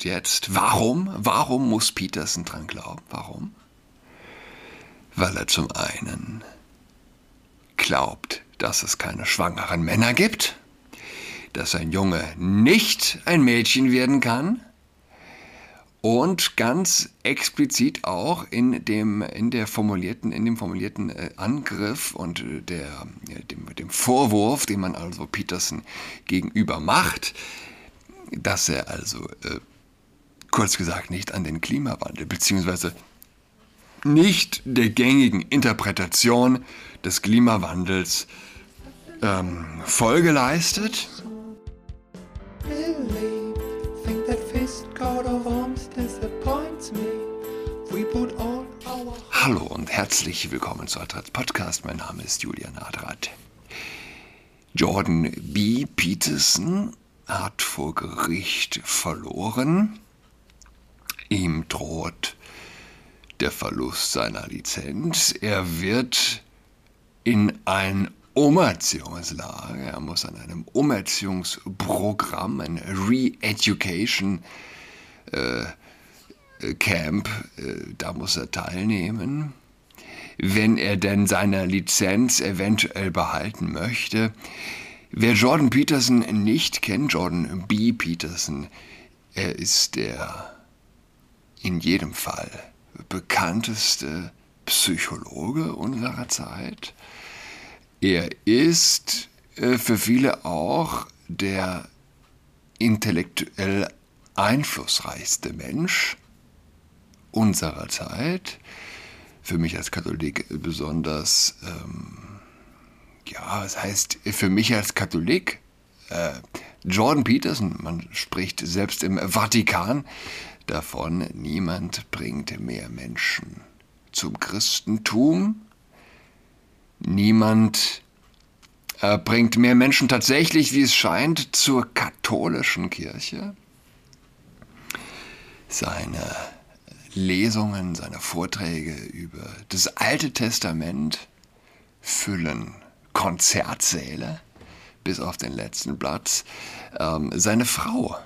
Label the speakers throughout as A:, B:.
A: Und jetzt, warum? Warum muss Peterson dran glauben? Warum? Weil er zum einen glaubt, dass es keine schwangeren Männer gibt, dass ein Junge nicht ein Mädchen werden kann und ganz explizit auch in dem, in der formulierten, in dem formulierten äh, Angriff und äh, der, dem, dem Vorwurf, den man also Peterson gegenüber macht, dass er also äh, kurz gesagt nicht an den Klimawandel beziehungsweise nicht der gängigen Interpretation des Klimawandels ähm, Folge leistet. Hallo und herzlich willkommen zu Adrat Podcast. Mein Name ist Julian Adrat. Jordan B. Peterson hat vor Gericht verloren. Ihm droht der Verlust seiner Lizenz. Er wird in ein Umerziehungslager, er muss an einem Umerziehungsprogramm, ein Re-Education äh, Camp, äh, da muss er teilnehmen. Wenn er denn seine Lizenz eventuell behalten möchte. Wer Jordan Peterson nicht kennt, Jordan B. Peterson, er ist der in jedem Fall bekannteste Psychologe unserer Zeit. Er ist äh, für viele auch der intellektuell einflussreichste Mensch unserer Zeit. Für mich als Katholik besonders, ähm, ja, was heißt für mich als Katholik? Äh, Jordan Peterson, man spricht selbst im Vatikan davon, niemand bringt mehr Menschen zum Christentum, niemand äh, bringt mehr Menschen tatsächlich, wie es scheint, zur katholischen Kirche. Seine Lesungen, seine Vorträge über das Alte Testament füllen Konzertsäle bis auf den letzten Platz. Ähm, seine Frau,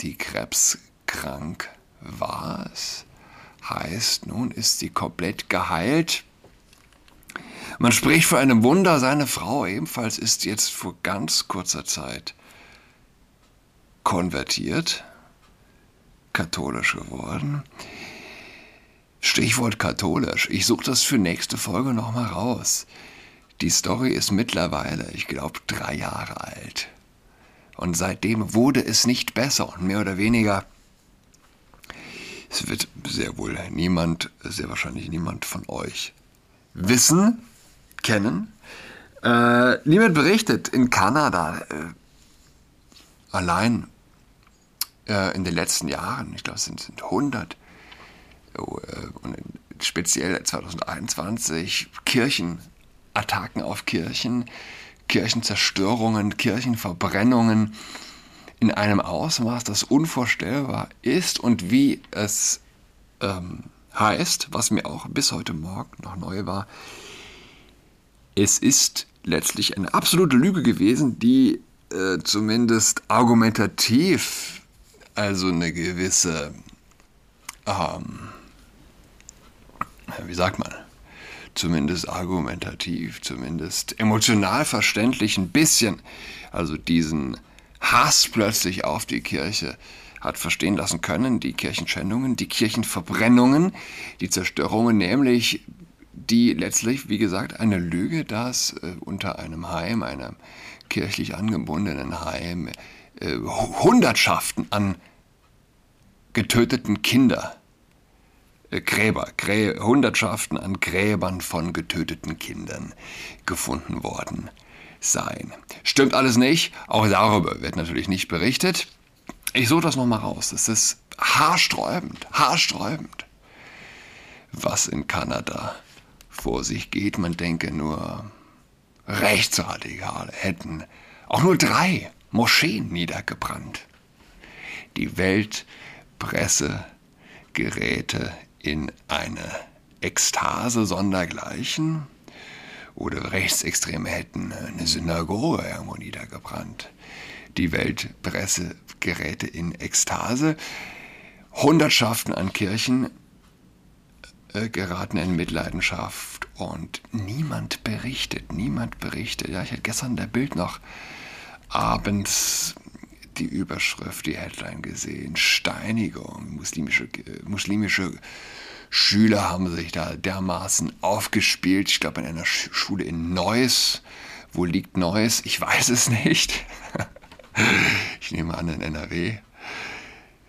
A: die krebskrank war, es heißt, nun ist sie komplett geheilt. Man spricht von einem Wunder, seine Frau ebenfalls ist jetzt vor ganz kurzer Zeit konvertiert, katholisch geworden. Stichwort katholisch. Ich suche das für nächste Folge nochmal raus. Die Story ist mittlerweile, ich glaube, drei Jahre alt. Und seitdem wurde es nicht besser und mehr oder weniger. Es wird sehr wohl niemand, sehr wahrscheinlich niemand von euch wissen, kennen. Äh, niemand berichtet in Kanada äh, allein äh, in den letzten Jahren, ich glaube es sind, sind 100 und speziell 2021 Kirchenattacken auf Kirchen, Kirchenzerstörungen, Kirchenverbrennungen in einem Ausmaß, das unvorstellbar ist und wie es ähm, heißt, was mir auch bis heute Morgen noch neu war, es ist letztlich eine absolute Lüge gewesen, die äh, zumindest argumentativ also eine gewisse ähm, wie sagt man, zumindest argumentativ, zumindest emotional verständlich ein bisschen, also diesen Hass plötzlich auf die Kirche hat verstehen lassen können, die Kirchenschändungen, die Kirchenverbrennungen, die Zerstörungen, nämlich die letztlich, wie gesagt, eine Lüge, dass äh, unter einem Heim, einem kirchlich angebundenen Heim, äh, Hundertschaften an getöteten Kindern Gräber, Grä Hundertschaften an Gräbern von getöteten Kindern gefunden worden seien. Stimmt alles nicht, auch darüber wird natürlich nicht berichtet. Ich suche das nochmal raus. Es ist haarsträubend, haarsträubend, was in Kanada vor sich geht. Man denke nur, Rechtsradikale hätten auch nur drei Moscheen niedergebrannt. Die Weltpresse gerät in eine Ekstase sondergleichen oder Rechtsextreme hätten eine Synagoge irgendwo niedergebrannt. Die Weltpresse geräte in Ekstase. Hundertschaften an Kirchen äh, geraten in Mitleidenschaft und niemand berichtet, niemand berichtet. Ja, ich hatte gestern der Bild noch abends die Überschrift, die Headline gesehen. Steinigung. Muslimische, muslimische Schüler haben sich da dermaßen aufgespielt. Ich glaube, in einer Schule in Neuss. Wo liegt Neuss? Ich weiß es nicht. ich nehme an, in NRW.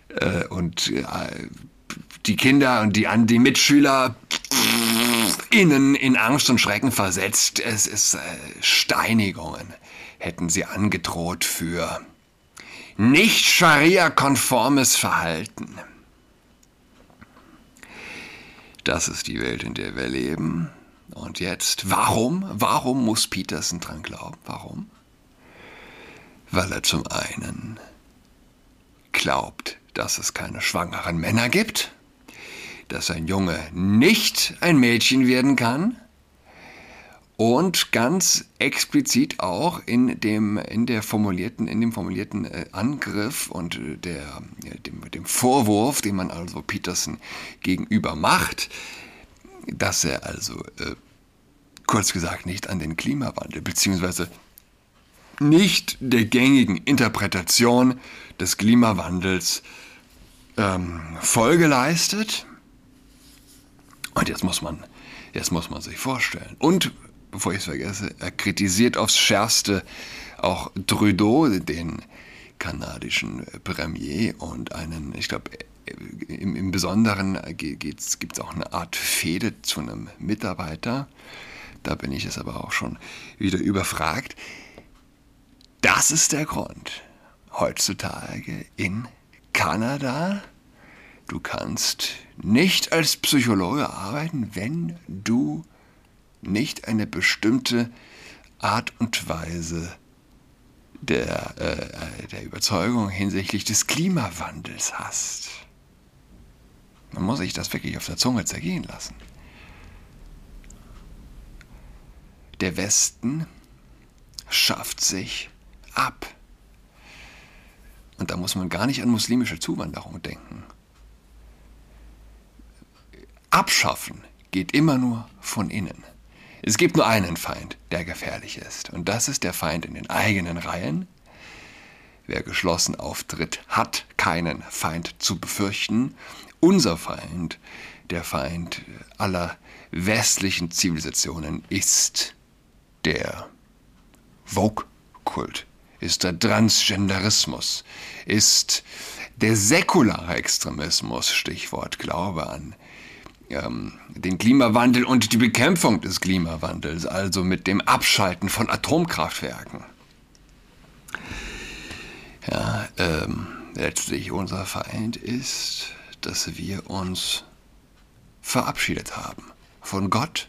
A: Äh, und äh, die Kinder und die, die Mitschüler innen in Angst und Schrecken versetzt. Es ist Steinigungen hätten sie angedroht für nicht Scharia-konformes Verhalten. Das ist die Welt, in der wir leben. Und jetzt, warum? Warum muss Peterson dran glauben? Warum? Weil er zum einen glaubt, dass es keine schwangeren Männer gibt, dass ein Junge nicht ein Mädchen werden kann, und ganz explizit auch in dem, in der formulierten, in dem formulierten äh, Angriff und äh, der, dem, dem Vorwurf, den man also Peterson gegenüber macht, dass er also äh, kurz gesagt nicht an den Klimawandel beziehungsweise nicht der gängigen Interpretation des Klimawandels ähm, Folge leistet. Und jetzt muss man, jetzt muss man sich vorstellen. Und bevor ich es vergesse, er kritisiert aufs Schärfste auch Trudeau, den kanadischen Premier und einen, ich glaube, im, im Besonderen gibt es auch eine Art Fehde zu einem Mitarbeiter. Da bin ich es aber auch schon wieder überfragt. Das ist der Grund. Heutzutage in Kanada, du kannst nicht als Psychologe arbeiten, wenn du nicht eine bestimmte Art und Weise der, äh, der Überzeugung hinsichtlich des Klimawandels hast. Man muss sich das wirklich auf der Zunge zergehen lassen. Der Westen schafft sich ab. Und da muss man gar nicht an muslimische Zuwanderung denken. Abschaffen geht immer nur von innen. Es gibt nur einen Feind, der gefährlich ist. Und das ist der Feind in den eigenen Reihen. Wer geschlossen auftritt, hat keinen Feind zu befürchten. Unser Feind, der Feind aller westlichen Zivilisationen, ist der Vogue-Kult, ist der Transgenderismus, ist der säkulare Extremismus, Stichwort Glaube an ähm, den Klimawandel und die Bekämpfung des Klimawandels, also mit dem Abschalten von Atomkraftwerken. Ja, ähm, letztlich unser Feind ist, dass wir uns verabschiedet haben von Gott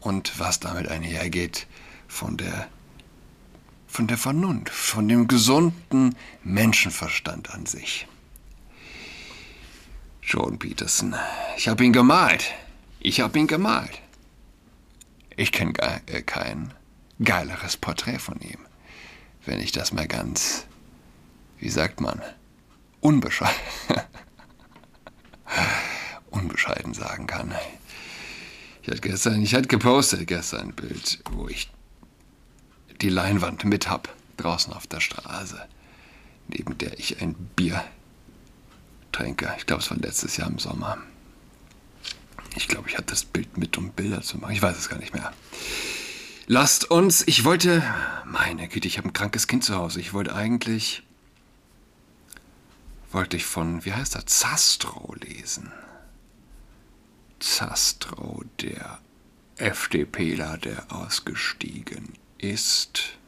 A: und was damit einhergeht, von der, von der Vernunft, von dem gesunden Menschenverstand an sich. Jordan Peterson. Ich habe ihn gemalt. Ich habe ihn gemalt. Ich kenne äh, kein geileres Porträt von ihm. Wenn ich das mal ganz, wie sagt man, unbescheiden, unbescheiden sagen kann. Ich hatte gestern, ich hatte gepostet gestern ein Bild, wo ich die Leinwand mit hab, draußen auf der Straße, neben der ich ein Bier trinke. Ich glaube, es war letztes Jahr im Sommer. Ich glaube, ich hatte das Bild mit, um Bilder zu machen. Ich weiß es gar nicht mehr. Lasst uns, ich wollte, meine Güte, ich habe ein krankes Kind zu Hause. Ich wollte eigentlich, wollte ich von, wie heißt er, Zastro lesen. Zastro, der FDPler, der ausgestiegen ist.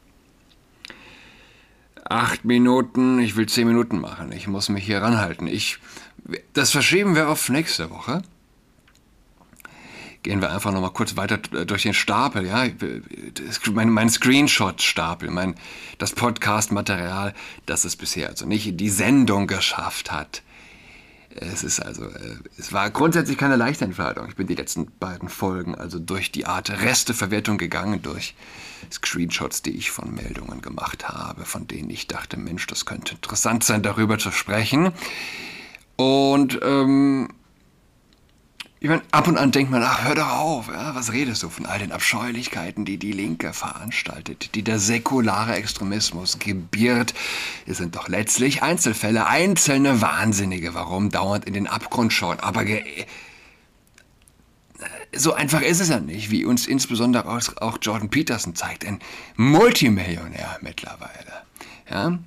A: Acht Minuten, ich will zehn Minuten machen. Ich muss mich hier ranhalten. Ich, das verschieben wir auf nächste Woche. Gehen wir einfach nochmal kurz weiter durch den Stapel, ja. Mein, mein Screenshot-Stapel, mein, das Podcast-Material, das es bisher also nicht in die Sendung geschafft hat. Es ist also, äh, es war grundsätzlich keine leichte Entscheidung. Ich bin die letzten beiden Folgen also durch die Art Resteverwertung gegangen, durch Screenshots, die ich von Meldungen gemacht habe, von denen ich dachte, Mensch, das könnte interessant sein, darüber zu sprechen. Und ähm, ich meine, ab und an denkt man, ach, hör doch auf, ja, was redest du von all den Abscheulichkeiten, die die Linke veranstaltet, die der säkulare Extremismus gebiert. Es sind doch letztlich Einzelfälle, einzelne Wahnsinnige, warum dauernd in den Abgrund schauen. Aber so einfach ist es ja nicht, wie uns insbesondere auch Jordan Peterson zeigt, ein Multimillionär mittlerweile, ja,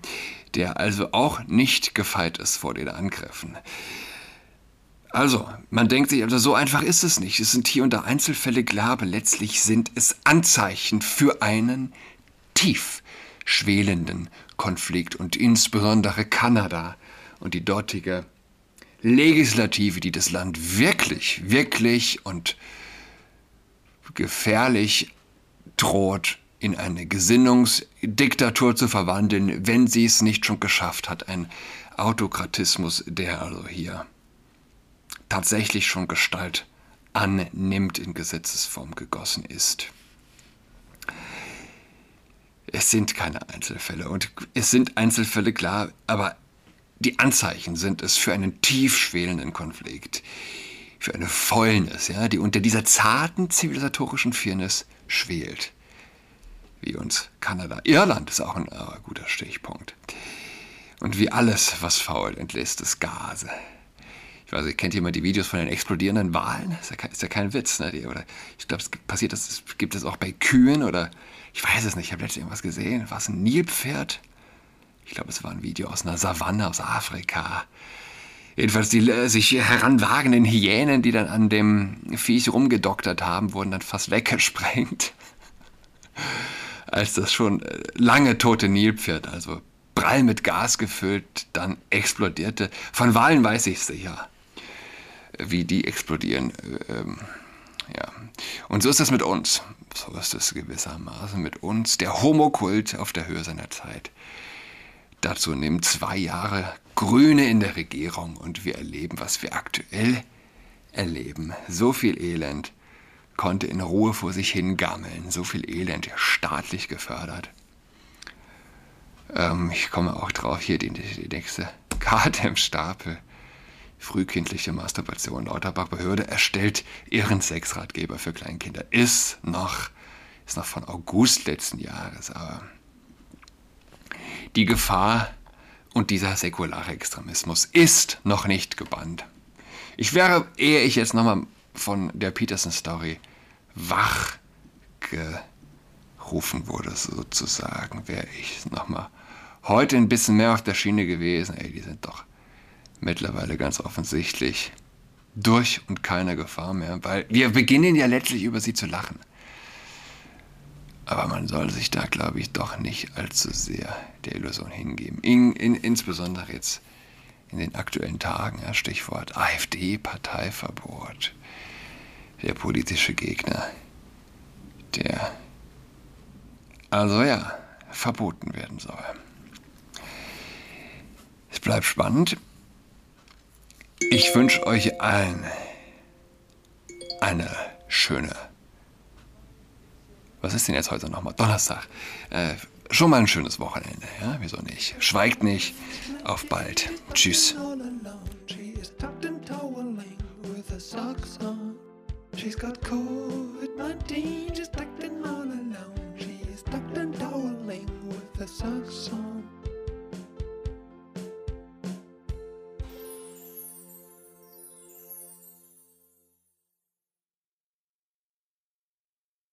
A: der also auch nicht gefeit ist vor den Angriffen. Also, man denkt sich, also so einfach ist es nicht. Es sind hier und da Einzelfälle klar, aber letztlich sind es Anzeichen für einen tief schwelenden Konflikt und insbesondere Kanada und die dortige Legislative, die das Land wirklich, wirklich und gefährlich droht, in eine Gesinnungsdiktatur zu verwandeln, wenn sie es nicht schon geschafft hat. Ein Autokratismus, der also hier tatsächlich schon Gestalt annimmt, in Gesetzesform gegossen ist. Es sind keine Einzelfälle und es sind Einzelfälle klar, aber die Anzeichen sind es für einen tief schwelenden Konflikt, für eine Fäulnis, ja, die unter dieser zarten zivilisatorischen Firnis schwelt. Wie uns Kanada. Irland ist auch ein äh, guter Stichpunkt. Und wie alles, was fault, entlässt es Gase. Ich weiß, ihr kennt jemand die Videos von den explodierenden Walen? Ist ja kein, ist ja kein Witz, ne? Die, oder ich glaube, es passiert das, gibt es auch bei Kühen oder ich weiß es nicht, ich habe letztens irgendwas gesehen. War es ein Nilpferd? Ich glaube, es war ein Video aus einer Savanne aus Afrika. Jedenfalls die äh, sich heranwagenden Hyänen, die dann an dem Viech rumgedoktert haben, wurden dann fast weggesprengt. Als das schon äh, lange tote Nilpferd, also prall mit Gas gefüllt, dann explodierte. Von Walen weiß ich sicher wie die explodieren. Ähm, ja. Und so ist es mit uns. So ist es gewissermaßen mit uns. Der Homokult auf der Höhe seiner Zeit. Dazu nehmen zwei Jahre Grüne in der Regierung und wir erleben, was wir aktuell erleben. So viel Elend konnte in Ruhe vor sich hingammeln. So viel Elend staatlich gefördert. Ähm, ich komme auch drauf, hier die, die nächste Karte im Stapel frühkindliche Masturbation. Lauterbach-Behörde erstellt ihren Sexratgeber für Kleinkinder. Ist noch, ist noch von August letzten Jahres, aber die Gefahr und dieser säkulare Extremismus ist noch nicht gebannt. Ich wäre, ehe ich jetzt nochmal von der Peterson-Story wach gerufen wurde, sozusagen, wäre ich nochmal heute ein bisschen mehr auf der Schiene gewesen. Ey, die sind doch mittlerweile ganz offensichtlich durch und keine Gefahr mehr, weil wir beginnen ja letztlich über sie zu lachen. Aber man soll sich da, glaube ich, doch nicht allzu sehr der Illusion hingeben. In, in, insbesondere jetzt in den aktuellen Tagen, ja, Stichwort AfD, Parteiverbot, der politische Gegner, der also ja, verboten werden soll. Es bleibt spannend. Ich wünsche euch allen eine schöne. Was ist denn jetzt heute nochmal? Donnerstag. Äh, schon mal ein schönes Wochenende. Ja, wieso nicht? Schweigt nicht. Auf bald. Tschüss. She's got COVID-19, she's tucked in all alone. She's tucked and toweling with her socks on.